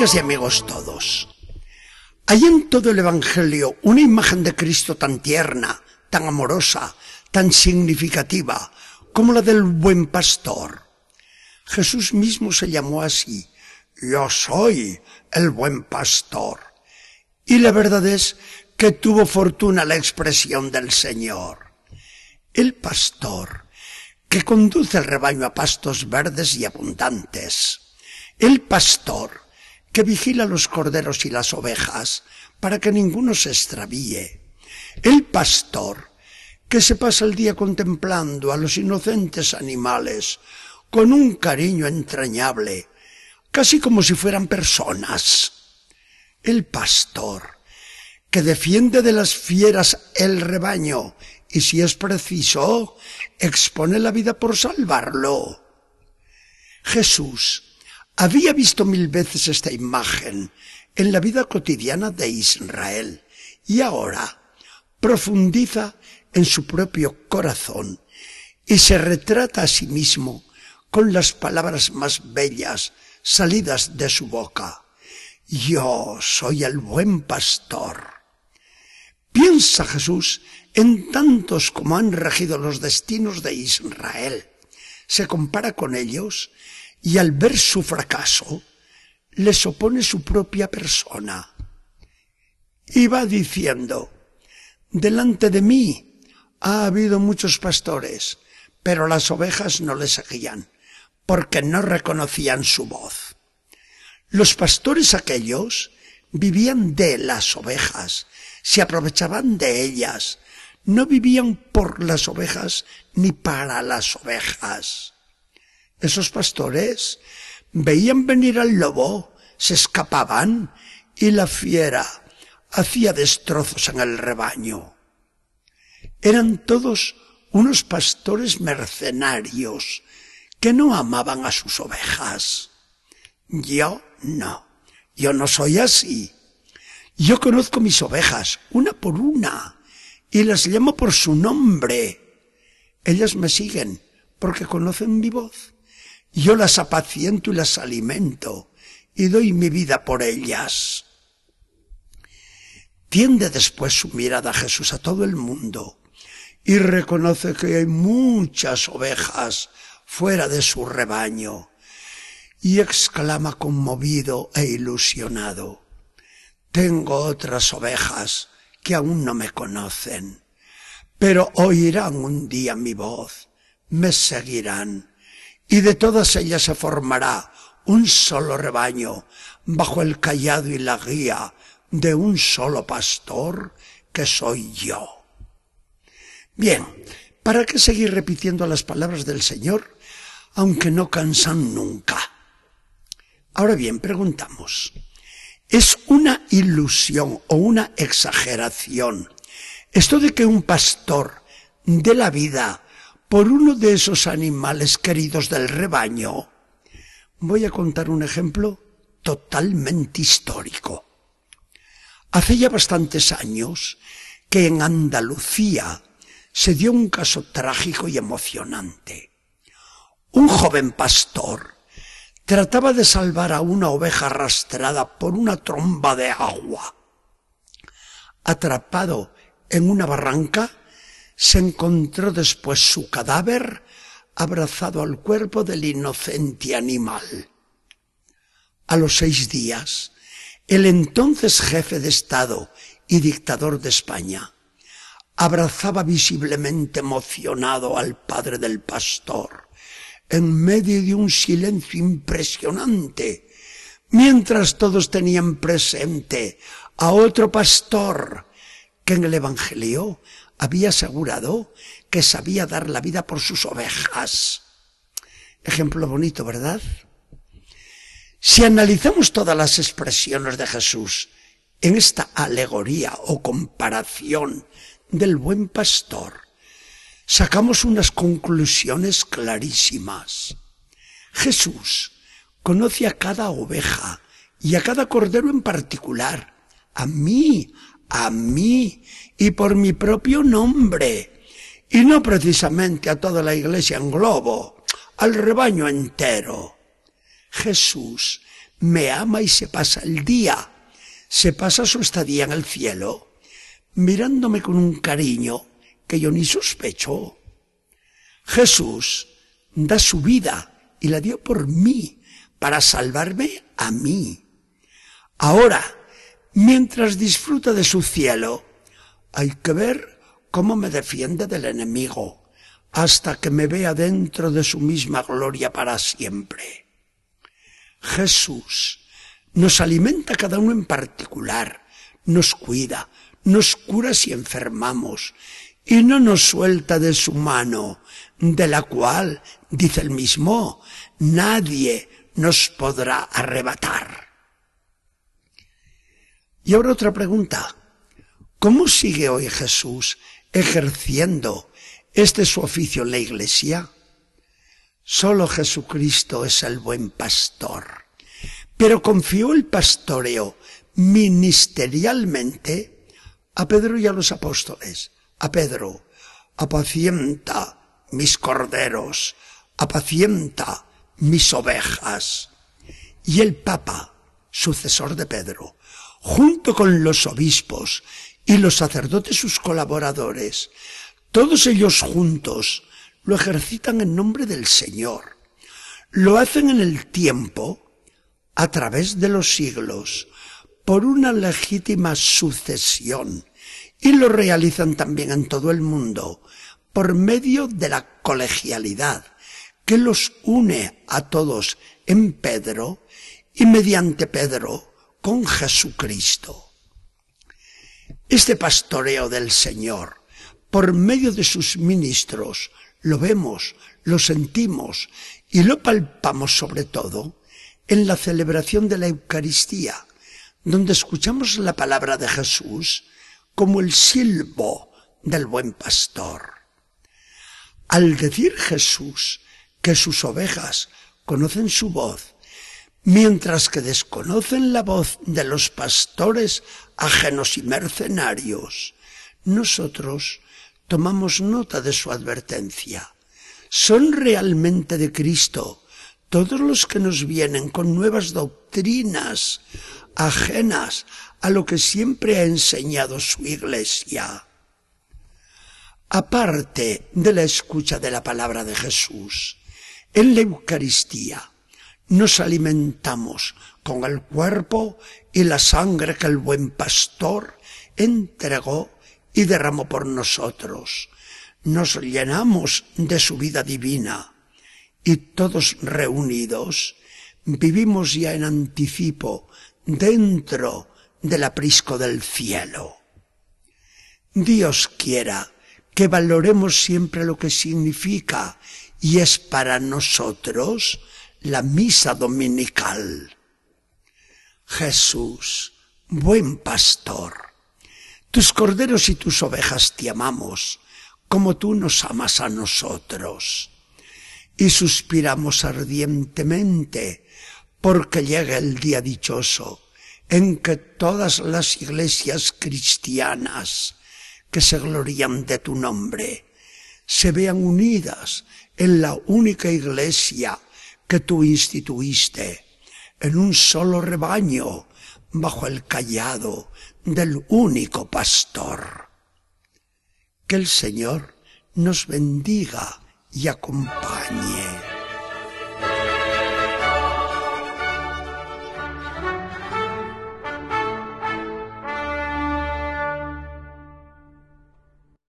Y amigos todos, hay en todo el Evangelio una imagen de Cristo tan tierna, tan amorosa, tan significativa, como la del buen pastor. Jesús mismo se llamó así, yo soy el buen pastor. Y la verdad es que tuvo fortuna la expresión del Señor. El pastor, que conduce el rebaño a pastos verdes y abundantes. El pastor, que vigila los corderos y las ovejas para que ninguno se extravíe. El pastor, que se pasa el día contemplando a los inocentes animales con un cariño entrañable, casi como si fueran personas. El pastor, que defiende de las fieras el rebaño y si es preciso, expone la vida por salvarlo. Jesús había visto mil veces esta imagen en la vida cotidiana de Israel y ahora profundiza en su propio corazón y se retrata a sí mismo con las palabras más bellas salidas de su boca. Yo soy el buen pastor. Piensa Jesús en tantos como han regido los destinos de Israel. Se compara con ellos y al ver su fracaso, les opone su propia persona. Y va diciendo, delante de mí ha habido muchos pastores, pero las ovejas no le seguían, porque no reconocían su voz. Los pastores aquellos vivían de las ovejas, se aprovechaban de ellas, no vivían por las ovejas ni para las ovejas. Esos pastores veían venir al lobo, se escapaban y la fiera hacía destrozos en el rebaño. Eran todos unos pastores mercenarios que no amaban a sus ovejas. Yo no, yo no soy así. Yo conozco mis ovejas, una por una, y las llamo por su nombre. Ellas me siguen porque conocen mi voz. Yo las apaciento y las alimento y doy mi vida por ellas. Tiende después su mirada a Jesús a todo el mundo y reconoce que hay muchas ovejas fuera de su rebaño y exclama conmovido e ilusionado, tengo otras ovejas que aún no me conocen, pero oirán un día mi voz, me seguirán y de todas ellas se formará un solo rebaño bajo el callado y la guía de un solo pastor que soy yo. Bien, ¿para qué seguir repitiendo las palabras del Señor, aunque no cansan nunca? Ahora bien, preguntamos, ¿es una ilusión o una exageración esto de que un pastor de la vida por uno de esos animales queridos del rebaño, voy a contar un ejemplo totalmente histórico. Hace ya bastantes años que en Andalucía se dio un caso trágico y emocionante. Un joven pastor trataba de salvar a una oveja arrastrada por una tromba de agua. Atrapado en una barranca, se encontró después su cadáver abrazado al cuerpo del inocente animal. A los seis días, el entonces jefe de Estado y dictador de España abrazaba visiblemente emocionado al padre del pastor, en medio de un silencio impresionante, mientras todos tenían presente a otro pastor que en el Evangelio había asegurado que sabía dar la vida por sus ovejas. Ejemplo bonito, ¿verdad? Si analizamos todas las expresiones de Jesús en esta alegoría o comparación del buen pastor, sacamos unas conclusiones clarísimas. Jesús conoce a cada oveja y a cada cordero en particular, a mí, a mí y por mi propio nombre, y no precisamente a toda la iglesia en globo, al rebaño entero. Jesús me ama y se pasa el día, se pasa su estadía en el cielo, mirándome con un cariño que yo ni sospecho. Jesús da su vida y la dio por mí, para salvarme a mí. Ahora, mientras disfruta de su cielo, hay que ver cómo me defiende del enemigo, hasta que me vea dentro de su misma gloria para siempre. Jesús nos alimenta cada uno en particular, nos cuida, nos cura si enfermamos, y no nos suelta de su mano, de la cual, dice el mismo, nadie nos podrá arrebatar. Y ahora otra pregunta. ¿Cómo sigue hoy Jesús ejerciendo este su oficio en la iglesia? Solo Jesucristo es el buen pastor. Pero confió el pastoreo ministerialmente a Pedro y a los apóstoles. A Pedro, apacienta mis corderos, apacienta mis ovejas. Y el Papa, sucesor de Pedro, junto con los obispos y los sacerdotes sus colaboradores, todos ellos juntos lo ejercitan en nombre del Señor. Lo hacen en el tiempo, a través de los siglos, por una legítima sucesión, y lo realizan también en todo el mundo, por medio de la colegialidad, que los une a todos en Pedro y mediante Pedro con Jesucristo. Este pastoreo del Señor, por medio de sus ministros, lo vemos, lo sentimos y lo palpamos sobre todo en la celebración de la Eucaristía, donde escuchamos la palabra de Jesús como el silbo del buen pastor. Al decir Jesús que sus ovejas conocen su voz, mientras que desconocen la voz de los pastores ajenos y mercenarios, nosotros tomamos nota de su advertencia. Son realmente de Cristo todos los que nos vienen con nuevas doctrinas ajenas a lo que siempre ha enseñado su iglesia. Aparte de la escucha de la palabra de Jesús, en la Eucaristía nos alimentamos con el cuerpo y la sangre que el buen pastor entregó y derramó por nosotros. Nos llenamos de su vida divina y todos reunidos vivimos ya en anticipo dentro del aprisco del cielo. Dios quiera que valoremos siempre lo que significa y es para nosotros la misa dominical. Jesús, buen pastor, tus corderos y tus ovejas te amamos, como tú nos amas a nosotros. Y suspiramos ardientemente porque llegue el día dichoso en que todas las iglesias cristianas que se glorían de tu nombre se vean unidas en la única iglesia que tú instituiste, en un solo rebaño, bajo el callado del único pastor. Que el Señor nos bendiga y acompañe.